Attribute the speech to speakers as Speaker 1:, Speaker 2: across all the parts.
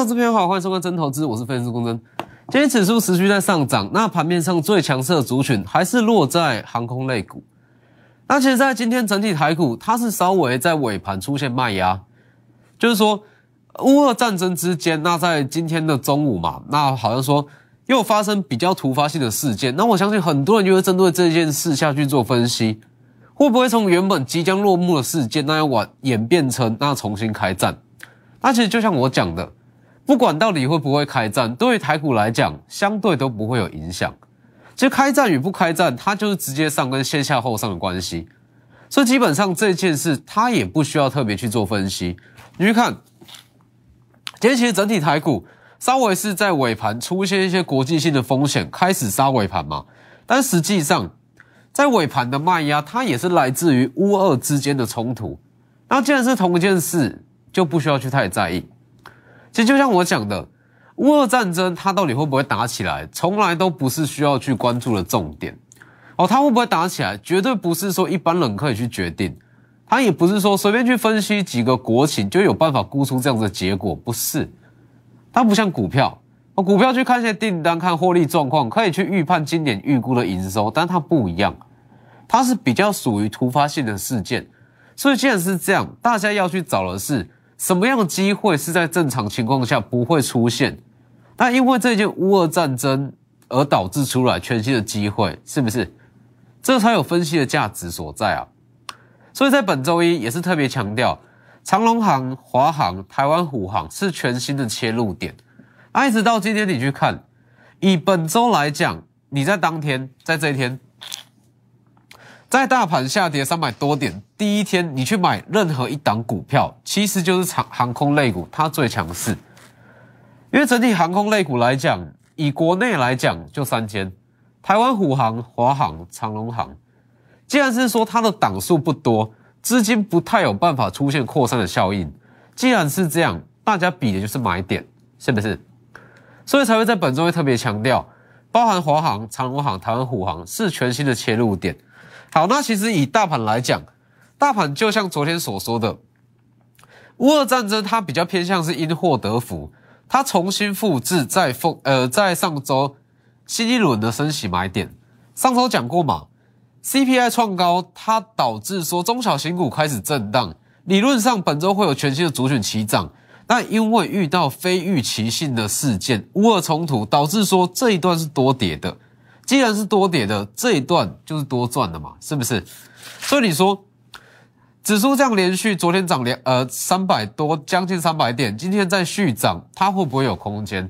Speaker 1: 各位投资朋友好，欢迎收看真投资，我是分析师公真。今天指数持续在上涨，那盘面上最强势的族群还是落在航空类股。那其实，在今天整体台股，它是稍微在尾盘出现卖压，就是说乌俄战争之间，那在今天的中午嘛，那好像说又发生比较突发性的事件，那我相信很多人就会针对这件事下去做分析，会不会从原本即将落幕的事件，那要往演变成那重新开战？那其实就像我讲的。不管到底会不会开战，对于台股来讲，相对都不会有影响。其实开战与不开战，它就是直接上跟先下后上的关系。所以基本上这件事，它也不需要特别去做分析。你去看，今天其实整体台股稍微是在尾盘出现一些国际性的风险，开始杀尾盘嘛。但实际上，在尾盘的卖压，它也是来自于乌俄之间的冲突。那既然是同一件事，就不需要去太在意。其实就像我讲的，乌俄战争它到底会不会打起来，从来都不是需要去关注的重点。哦，它会不会打起来，绝对不是说一般人可以去决定。它也不是说随便去分析几个国情就有办法估出这样的结果，不是。它不像股票，哦，股票去看一些订单、看获利状况，可以去预判今年预估的营收，但它不一样，它是比较属于突发性的事件。所以既然是这样，大家要去找的是。什么样的机会是在正常情况下不会出现？那因为这件乌俄战争而导致出来全新的机会，是不是？这才有分析的价值所在啊！所以在本周一也是特别强调，长龙航、华航、台湾虎航是全新的切入点。那一直到今天你去看，以本周来讲，你在当天在这一天。在大盘下跌三百多点第一天，你去买任何一档股票，其实就是长航空类股，它最强势。因为整体航空类股来讲，以国内来讲就三间：台湾虎航、华航、长龙航。既然是说它的档数不多，资金不太有办法出现扩散的效应。既然是这样，大家比的就是买点，是不是？所以才会在本周会特别强调，包含华航、长龙航、台湾虎航是全新的切入点。好，那其实以大盘来讲，大盘就像昨天所说的，乌俄战争它比较偏向是因祸得福，它重新复制在风呃在上周新一轮的升息买点。上周讲过嘛，CPI 创高，它导致说中小型股开始震荡，理论上本周会有全新的主选齐涨，但因为遇到非预期性的事件，乌俄冲突导致说这一段是多跌的。既然是多跌的这一段就是多赚的嘛，是不是？所以你说指数这样连续，昨天涨两呃三百多，将近三百点，今天再续涨，它会不会有空间？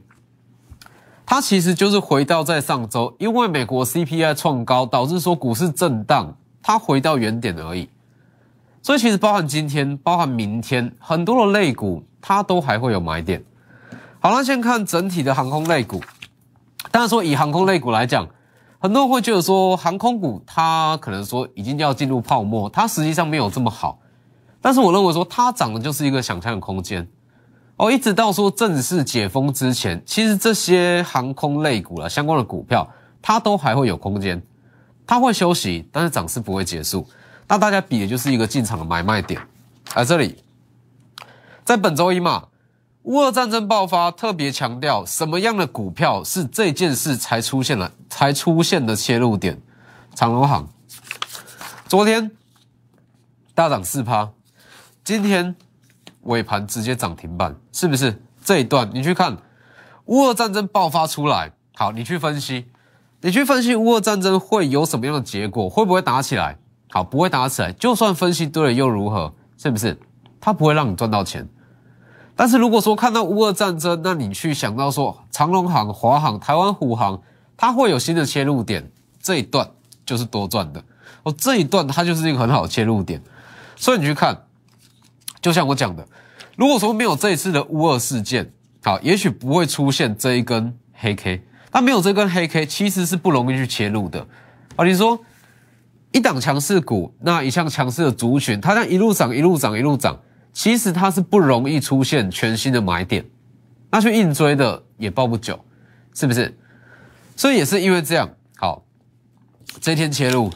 Speaker 1: 它其实就是回到在上周，因为美国 CPI 创高，导致说股市震荡，它回到原点而已。所以其实包含今天，包含明天，很多的类股它都还会有买点。好了，先看整体的航空类股，当然说以航空类股来讲。很多人会觉得说，航空股它可能说已经要进入泡沫，它实际上没有这么好。但是我认为说，它涨的就是一个想象的空间。哦，一直到说正式解封之前，其实这些航空类股了相关的股票，它都还会有空间，它会休息，但是涨势不会结束。那大家比的就是一个进场的买卖点。而这里，在本周一嘛。乌俄战争爆发，特别强调什么样的股票是这件事才出现了才出现的切入点。长隆行昨天大涨四趴，今天尾盘直接涨停板，是不是？这一段你去看乌俄战争爆发出来，好，你去分析，你去分析乌俄战争会有什么样的结果？会不会打起来？好，不会打起来，就算分析对了又如何？是不是？它不会让你赚到钱。但是如果说看到乌俄战争，那你去想到说长隆航、华航、台湾虎航，它会有新的切入点，这一段就是多赚的哦。这一段它就是一个很好的切入点，所以你去看，就像我讲的，如果说没有这一次的乌俄事件，好，也许不会出现这一根黑 K。但没有这根黑 K，其实是不容易去切入的啊。你说一档强势股，那一项强势的族群，它这样一路涨、一路涨、一路涨。其实它是不容易出现全新的买点，那去硬追的也抱不久，是不是？所以也是因为这样，好，这天切入，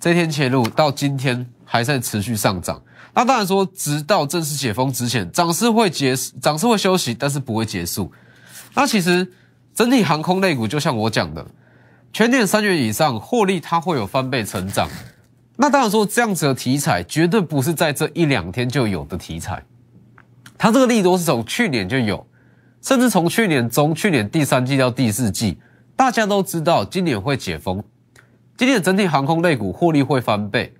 Speaker 1: 这天切入到今天还在持续上涨。那当然说，直到正式解封之前，涨势会结，涨势会休息，但是不会结束。那其实整体航空类股，就像我讲的，全年三月以上获利，它会有翻倍成长。那当然说，这样子的题材绝对不是在这一两天就有的题材，它这个利多是从去年就有，甚至从去年中、去年第三季到第四季，大家都知道今年会解封，今年整体航空类股获利会翻倍，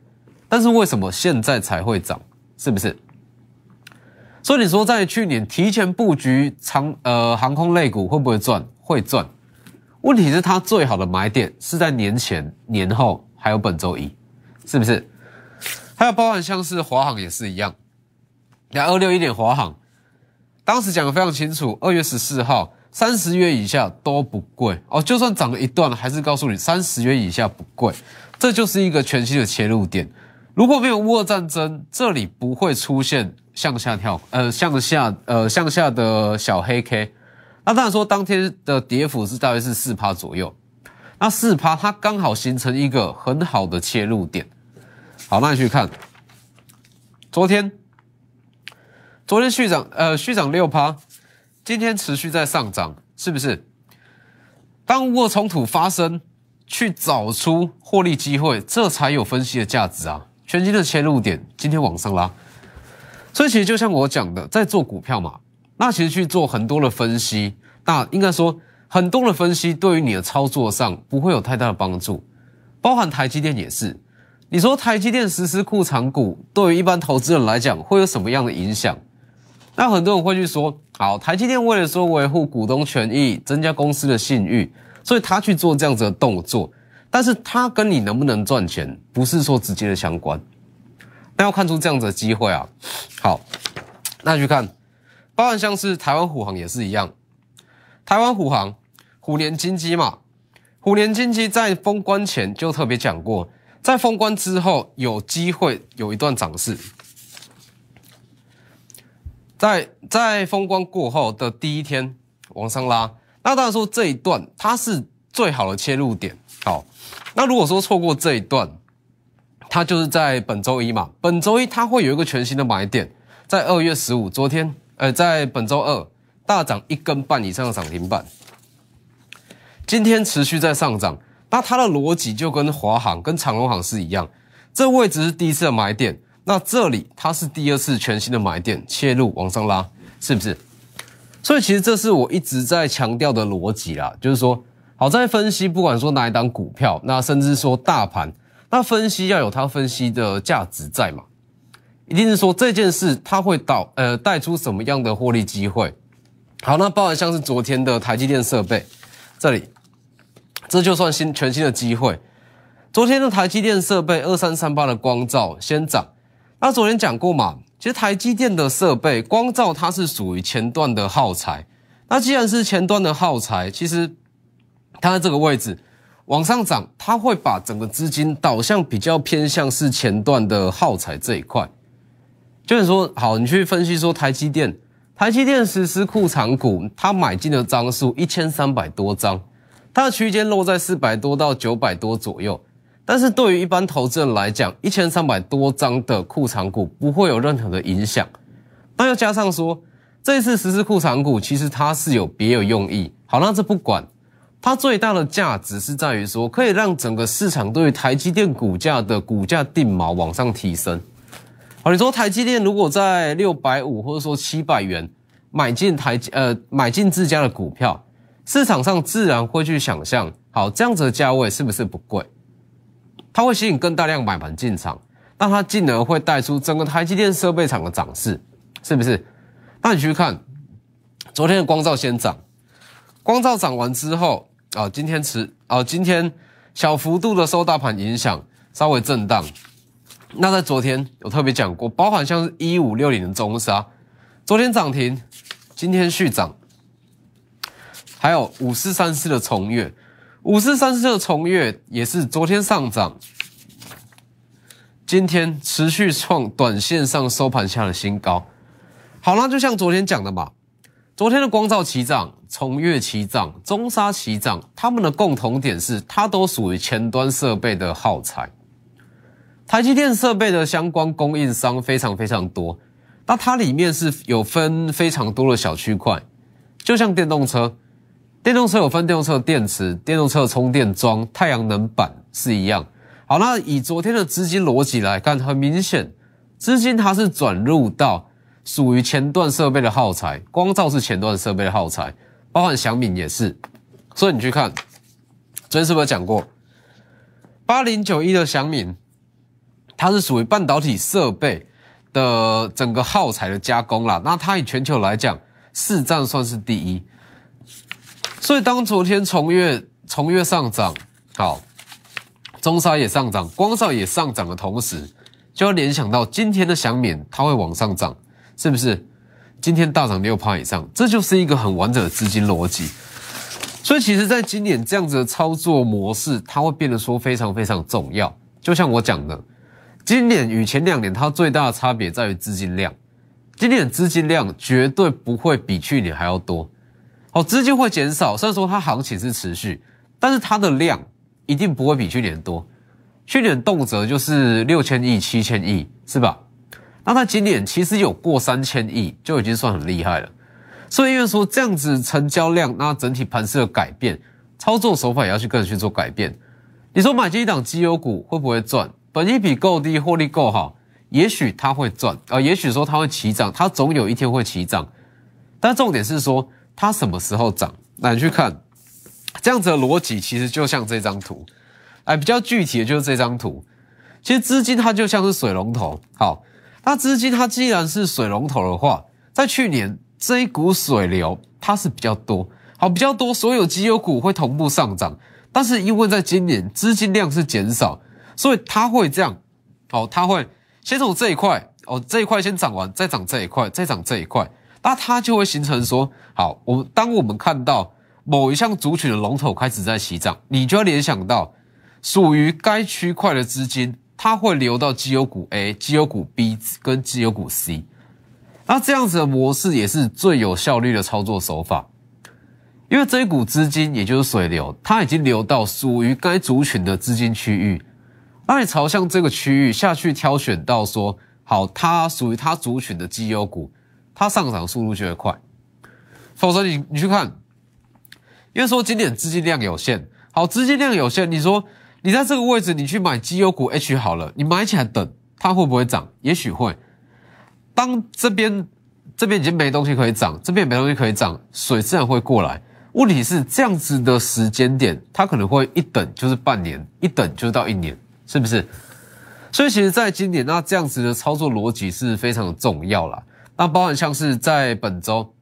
Speaker 1: 但是为什么现在才会涨？是不是？所以你说在去年提前布局长呃航空类股会不会赚？会赚。问题是它最好的买点是在年前、年后，还有本周一。是不是？还有包含像是华航也是一样，那二六一点华航，当时讲的非常清楚，二月十四号三十元以下都不贵哦，就算涨了一段，还是告诉你三十元以下不贵，这就是一个全新的切入点。如果没有乌俄战争，这里不会出现向下跳，呃，向下，呃，向下的小黑 K。那当然说，当天的跌幅是大约是四趴左右，那四趴它刚好形成一个很好的切入点。好，那你去看，昨天，昨天续涨，呃，续涨六趴，今天持续在上涨，是不是？当乌冲突发生，去找出获利机会，这才有分析的价值啊！全新的切入点，今天往上拉，所以其实就像我讲的，在做股票嘛，那其实去做很多的分析，那应该说很多的分析对于你的操作上不会有太大的帮助，包含台积电也是。你说台积电实施库藏股，对于一般投资人来讲会有什么样的影响？那很多人会去说，好，台积电为了说维护股东权益，增加公司的信誉，所以他去做这样子的动作。但是他跟你能不能赚钱，不是说直接的相关。那要看出这样子的机会啊。好，那去看，包含像是台湾虎航也是一样，台湾虎航虎年金鸡嘛，虎年金鸡在封关前就特别讲过。在封关之后，有机会有一段涨势。在在封关过后的第一天往上拉，那当然说这一段它是最好的切入点。好，那如果说错过这一段，它就是在本周一嘛，本周一它会有一个全新的买点，在二月十五，昨天，呃，在本周二大涨一根半以上的涨停板，今天持续在上涨。那它的逻辑就跟华航、跟长荣航是一样，这位置是第一次的买点，那这里它是第二次全新的买点，切入往上拉，是不是？所以其实这是我一直在强调的逻辑啦，就是说，好在分析，不管说哪一档股票，那甚至说大盘，那分析要有它分析的价值在嘛，一定是说这件事它会导呃带出什么样的获利机会。好，那包含像是昨天的台积电设备，这里。这就算新全新的机会。昨天的台积电设备二三三八的光照先涨。那昨天讲过嘛，其实台积电的设备光照它是属于前段的耗材。那既然是前段的耗材，其实它在这个位置往上涨，它会把整个资金导向比较偏向是前段的耗材这一块。就是说，好，你去分析说台积电，台积电实施库藏股，它买进的张数一千三百多张。它的区间落在四百多到九百多左右，但是对于一般投资人来讲，一千三百多张的库藏股不会有任何的影响。那又加上说，这一次实施库藏股，其实它是有别有用意。好，那这不管，它最大的价值是在于说，可以让整个市场对于台积电股价的股价定锚往上提升。好，你说台积电如果在六百五或者说七百元买进台呃买进自家的股票。市场上自然会去想象，好这样子的价位是不是不贵？它会吸引更大量买盘进场，那它进而会带出整个台积电设备厂的涨势，是不是？那你去看昨天的光照先涨，光照涨完之后啊，今天持啊，今天小幅度的受大盘影响，稍微震荡。那在昨天有特别讲过，包含像是一五六零的中沙，昨天涨停，今天续涨。还有五四三四的重越，五四三四的重越也是昨天上涨，今天持续创短线上收盘下的新高。好那就像昨天讲的嘛，昨天的光照齐涨，重越齐涨，中沙齐涨，它们的共同点是它都属于前端设备的耗材。台积电设备的相关供应商非常非常多，那它里面是有分非常多的小区块，就像电动车，电动车有分电动车的电池、电动车的充电桩、太阳能板是一样。好，那以昨天的资金逻辑来看，很明显，资金它是转入到属于前段设备的耗材，光照是前段设备的耗材，包含小敏也是。所以你去看，昨天是不是讲过，八零九一的小敏，它是属于半导体设备的整个耗材的加工啦。那它以全球来讲，市占算是第一。所以当昨天从月从月上涨，好。中沙也上涨，光照也上涨的同时，就要联想到今天的祥免它会往上涨，是不是？今天大涨六趴以上，这就是一个很完整的资金逻辑。所以其实，在今年这样子的操作模式，它会变得说非常非常重要。就像我讲的，今年与前两年它最大的差别在于资金量，今年资金量绝对不会比去年还要多。好，资金会减少，虽然说它行情是持续，但是它的量。一定不会比去年多，去年动辄就是六千亿、七千亿，是吧？那它今年其实有过三千亿，就已经算很厉害了。所以因为说这样子成交量，那整体盘势的改变，操作手法也要去跟着去做改变。你说买这一档绩优股会不会赚？本益比够低，获利够好，也许它会赚啊，也许说它会起涨，它总有一天会起涨。但重点是说它什么时候涨？那你去看。这样子的逻辑其实就像这张图，哎，比较具体的就是这张图。其实资金它就像是水龙头，好，那资金它既然是水龙头的话，在去年这一股水流它是比较多，好，比较多，所有绩优股会同步上涨。但是因为在今年资金量是减少，所以它会这样，好，它会先从这一块，哦，这一块先涨完，再涨这一块，再涨这一块，那它就会形成说，好，我们当我们看到。某一项族群的龙头开始在起涨，你就要联想到属于该区块的资金，它会流到绩优股 A、绩优股 B 跟绩优股 C。那这样子的模式也是最有效率的操作手法，因为这一股资金也就是水流，它已经流到属于该族群的资金区域，那你朝向这个区域下去挑选到说好，它属于它族群的绩优股，它上涨速度就会快。否则你你去看。因为说今年资金量有限，好，资金量有限，你说你在这个位置，你去买绩优股 H 好了，你买起来等它会不会涨？也许会。当这边这边已经没东西可以涨，这边没东西可以涨，水自然会过来。问题是这样子的时间点，它可能会一等就是半年，一等就是到一年，是不是？所以其实在今年，那这样子的操作逻辑是非常的重要啦。那包含像是在本周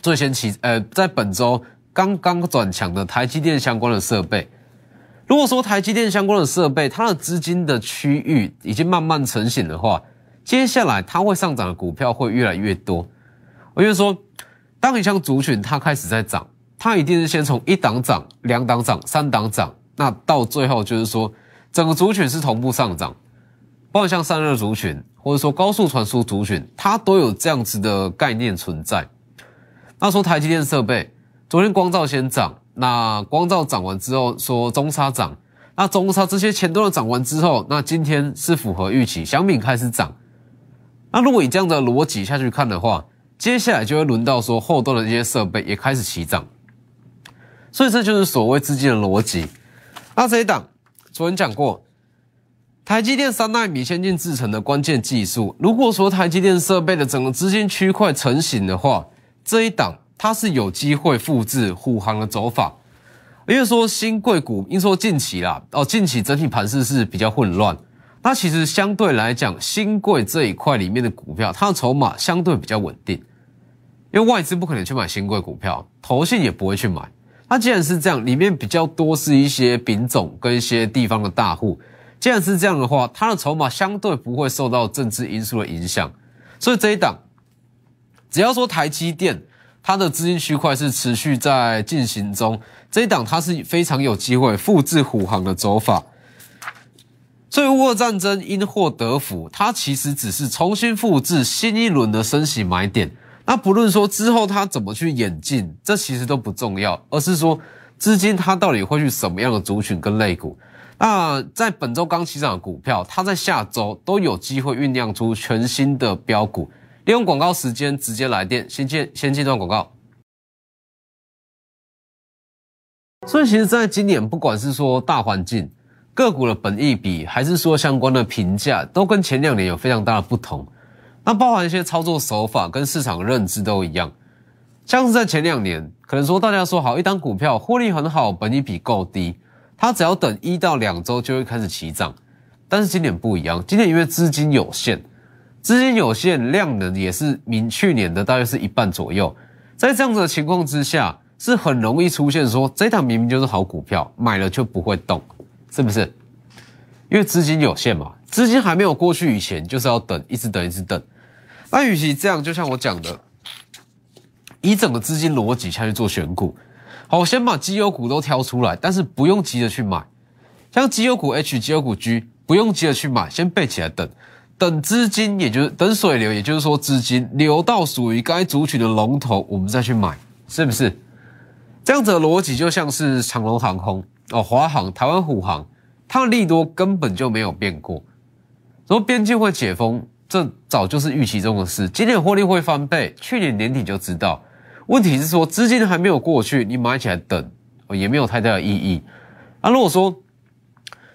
Speaker 1: 最先起，呃，在本周。刚刚转强的台积电相关的设备，如果说台积电相关的设备，它的资金的区域已经慢慢成型的话，接下来它会上涨的股票会越来越多。我就说，当一项族群它开始在涨，它一定是先从一档涨、两档涨、三档涨，那到最后就是说，整个族群是同步上涨。包括像散热族群，或者说高速传输族群，它都有这样子的概念存在。那说台积电设备。昨天光照先涨，那光照涨完之后说中差涨，那中差这些钱都涨完之后，那今天是符合预期，小米开始涨。那如果以这样的逻辑下去看的话，接下来就会轮到说后端的这些设备也开始起涨，所以这就是所谓资金的逻辑。那这一档昨天讲过，台积电三纳米先进制程的关键技术，如果说台积电设备的整个资金区块成型的话，这一档。它是有机会复制虎航的走法，因为说新贵股，因为说近期啦，哦，近期整体盘势是比较混乱。那其实相对来讲，新贵这一块里面的股票，它的筹码相对比较稳定，因为外资不可能去买新贵股票，投信也不会去买。那既然是这样，里面比较多是一些丙种跟一些地方的大户。既然是这样的话，它的筹码相对不会受到政治因素的影响。所以这一档，只要说台积电。它的资金区块是持续在进行中，这一档它是非常有机会复制虎航的走法。所以，乌俄战争因祸得福，它其实只是重新复制新一轮的升息买点。那不论说之后它怎么去演进，这其实都不重要，而是说资金它到底会去什么样的族群跟类股。那在本周刚起涨的股票，它在下周都有机会酝酿出全新的标股。利用广告时间直接来电，先接先接段广告。所以，其实，在今年，不管是说大环境、个股的本益比，还是说相关的评价，都跟前两年有非常大的不同。那包含一些操作手法跟市场认知都一样。像是在前两年，可能说大家说好一单股票获利很好，本益比够低，它只要等一到两周就会开始起涨。但是今年不一样，今年因为资金有限，资金有限，量能也是明去年的大约是一半左右。在这样子的情况之下。是很容易出现说这档明明就是好股票，买了就不会动，是不是？因为资金有限嘛，资金还没有过去以前，就是要等，一直等，一直等。那与其这样，就像我讲的，以整个资金逻辑下去做选股，好，先把绩优股都挑出来，但是不用急着去买。像绩优股 H、绩优股 G，不用急着去买，先备起来等，等资金，也就是等水流，也就是说资金流到属于该族群的龙头，我们再去买，是不是？这样子的逻辑就像是长龙航空哦，华航、台湾虎航，它的利多根本就没有变过。说边境会解封，这早就是预期中的事。今年获利会翻倍，去年年底就知道。问题是说资金还没有过去，你买起来等也没有太大的意义。那如果说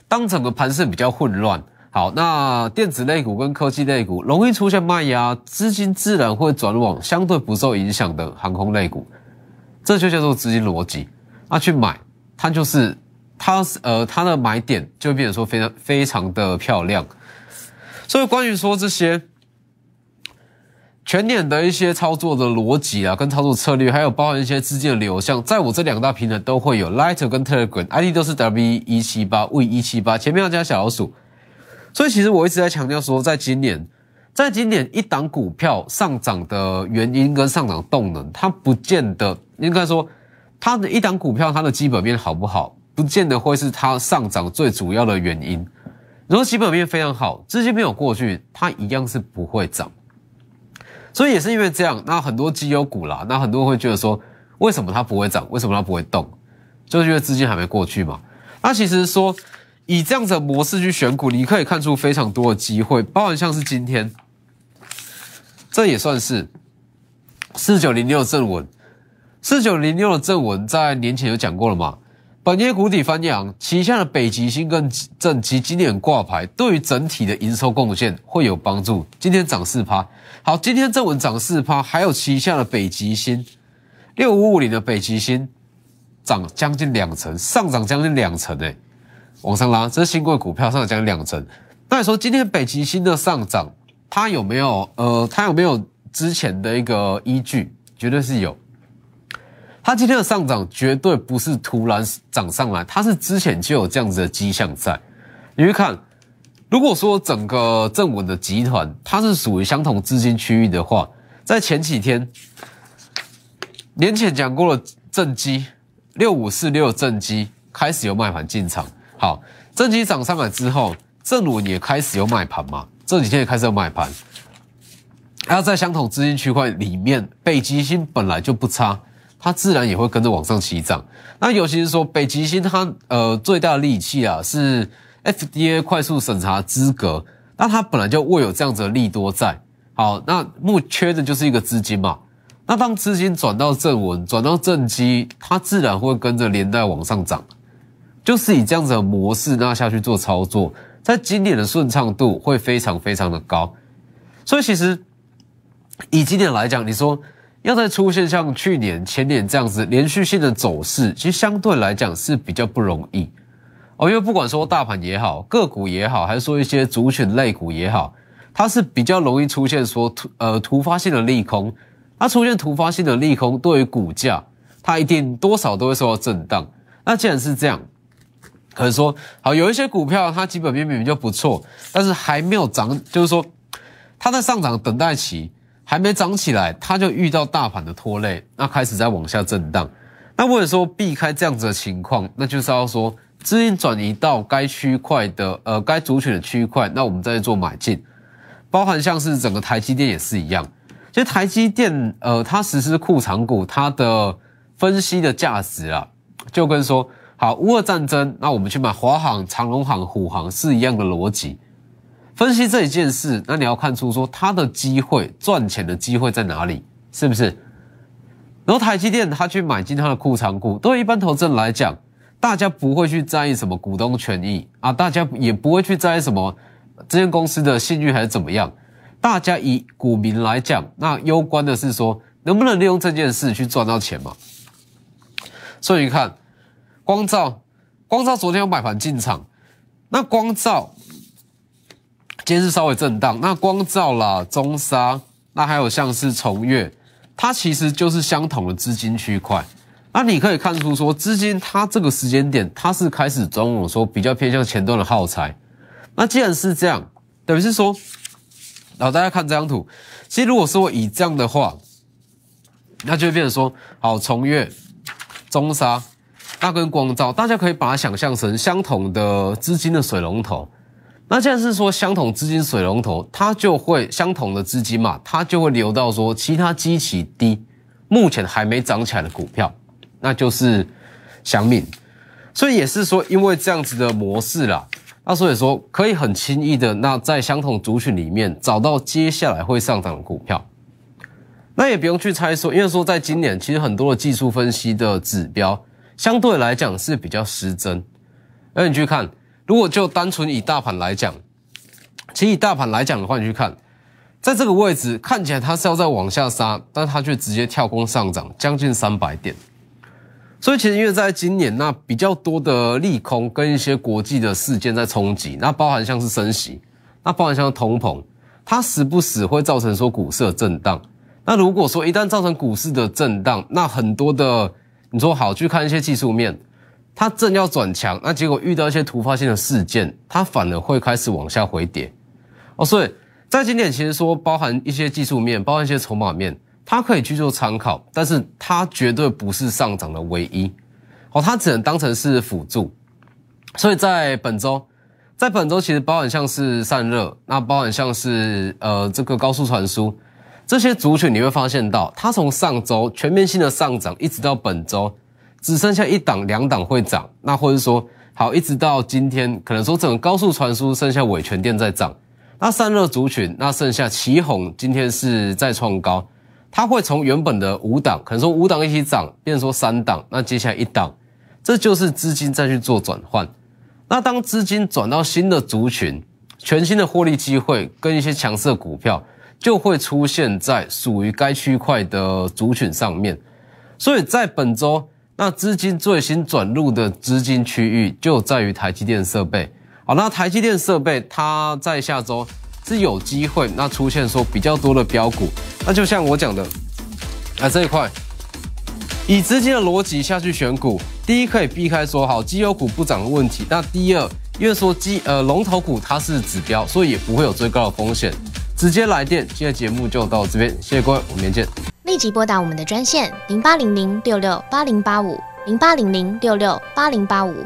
Speaker 1: 当整个盘势比较混乱，好，那电子类股跟科技类股容易出现卖压，资金自然会转往相对不受影响的航空类股。这就叫做资金逻辑，那去买，它就是它呃它的买点就变成说非常非常的漂亮。所以关于说这些全年的一些操作的逻辑啊，跟操作策略，还有包含一些资金的流向，在我这两大平台都会有，Lighter 跟 Telegram，ID 都是 W 一七八 V 一七八，前面要加小老鼠。所以其实我一直在强调说，在今年。在今年一档股票上涨的原因跟上涨动能，它不见得应该说，它的一档股票它的基本面好不好，不见得会是它上涨最主要的原因。如果基本面非常好，资金没有过去，它一样是不会涨。所以也是因为这样，那很多绩优股啦，那很多人会觉得说，为什么它不会涨？为什么它不会动？就是因为资金还没过去嘛。那其实说。以这样子的模式去选股，你可以看出非常多的机会，包含像是今天，这也算是四九零六正文，四九零六的正文在年前有讲过了嘛？本业谷底翻扬，旗下的北极星跟正极今年挂牌，对于整体的营收贡献会有帮助。今天涨四趴，好，今天正文涨四趴，还有旗下的北极星六五五零的北极星涨将近两成，上涨将近两成诶。往上拉，这是新贵股票上涨两成。那你说今天北极星的上涨，它有没有呃，它有没有之前的一个依据？绝对是有。它今天的上涨绝对不是突然涨上来，它是之前就有这样子的迹象在。你去看，如果说整个正稳的集团它是属于相同资金区域的话，在前几天年前讲过了，正基六五四六正基开始有卖盘进场。好，正基涨上来之后，正稳也开始有卖盘嘛？这几天也开始有卖盘。要在相同资金区块里面，北极星本来就不差，它自然也会跟着往上起涨。那尤其是说北极星，它呃最大的利器啊是 FDA 快速审查资格，那它本来就握有这样子的利多在。好，那目缺的就是一个资金嘛。那当资金转到正文，转到正基，它自然会跟着连带往上涨。就是以这样子的模式那下去做操作，在今年的顺畅度会非常非常的高，所以其实以今年来讲，你说要再出现像去年、前年这样子连续性的走势，其实相对来讲是比较不容易哦。因为不管说大盘也好，个股也好，还是说一些族群类股也好，它是比较容易出现说突呃突发性的利空，它出现突发性的利空，对于股价它一定多少都会受到震荡。那既然是这样，可是说，好有一些股票，它基本面明明就不错，但是还没有涨，就是说，它在上涨等待期还没涨起来，它就遇到大盘的拖累，那开始在往下震荡。那为了说避开这样子的情况，那就是要说资金转移到该区块的呃该族群的区块，那我们再做买进，包含像是整个台积电也是一样。其实台积电呃它实施库藏股，它的分析的价值啊，就跟说。好，乌俄战争，那我们去买华航、长龙航、虎航是一样的逻辑。分析这一件事，那你要看出说它的机会赚钱的机会在哪里，是不是？然后台积电他去买进他的库藏股，对一般投资人来讲，大家不会去在意什么股东权益啊，大家也不会去在意什么这间公司的信誉还是怎么样。大家以股民来讲，那攸关的是说能不能利用这件事去赚到钱嘛？所以你看，光照，光照昨天有买盘进场，那光照。今天是稍微震荡，那光照啦、中沙，那还有像是重越，它其实就是相同的资金区块。那你可以看出说，资金它这个时间点，它是开始转往说比较偏向前端的耗材。那既然是这样，等于是说，然后大家看这张图，其实如果说以这样的话，那就会变成说，好，重越、中沙，那跟光照，大家可以把它想象成相同的资金的水龙头。那既然是说相同资金水龙头，它就会相同的资金嘛，它就会流到说其他基期低、目前还没涨起来的股票，那就是祥敏。所以也是说，因为这样子的模式啦，那所以说可以很轻易的那在相同族群里面找到接下来会上涨的股票。那也不用去猜说，因为说在今年其实很多的技术分析的指标相对来讲是比较失真，而你去看。如果就单纯以大盘来讲，其实以大盘来讲的话，你去看，在这个位置看起来它是要再往下杀，但它却直接跳空上涨将近三百点。所以其实因为在今年那比较多的利空跟一些国际的事件在冲击，那包含像是升息，那包含像通膨，它时不时会造成说股市的震荡。那如果说一旦造成股市的震荡，那很多的你说好去看一些技术面。它正要转强，那结果遇到一些突发性的事件，它反而会开始往下回跌。哦，所以在今天其实说包含一些技术面，包含一些筹码面，它可以去做参考，但是它绝对不是上涨的唯一。哦，它只能当成是辅助。所以在本周，在本周其实包含像是散热，那包含像是呃这个高速传输这些族群，你会发现到它从上周全面性的上涨，一直到本周。只剩下一档、两档会涨，那或者说好，一直到今天，可能说整个高速传输剩下伟全电在涨，那散热族群，那剩下旗宏今天是再创高，它会从原本的五档，可能说五档一起涨，变说三档，那接下来一档，这就是资金再去做转换。那当资金转到新的族群，全新的获利机会跟一些强势的股票，就会出现在属于该区块的族群上面。所以在本周。那资金最新转入的资金区域就在于台积电设备。好，那台积电设备它在下周是有机会那出现说比较多的标股。那就像我讲的，啊这一块以资金的逻辑下去选股，第一可以避开说好绩优股不涨的问题。那第二，因为说基呃龙头股它是指标，所以也不会有最高的风险。直接来电，今天节目就到这边，谢谢各位，我们明天见。
Speaker 2: 立即拨打我们的专线零八零零六六八零八五零八零零六六八零八五。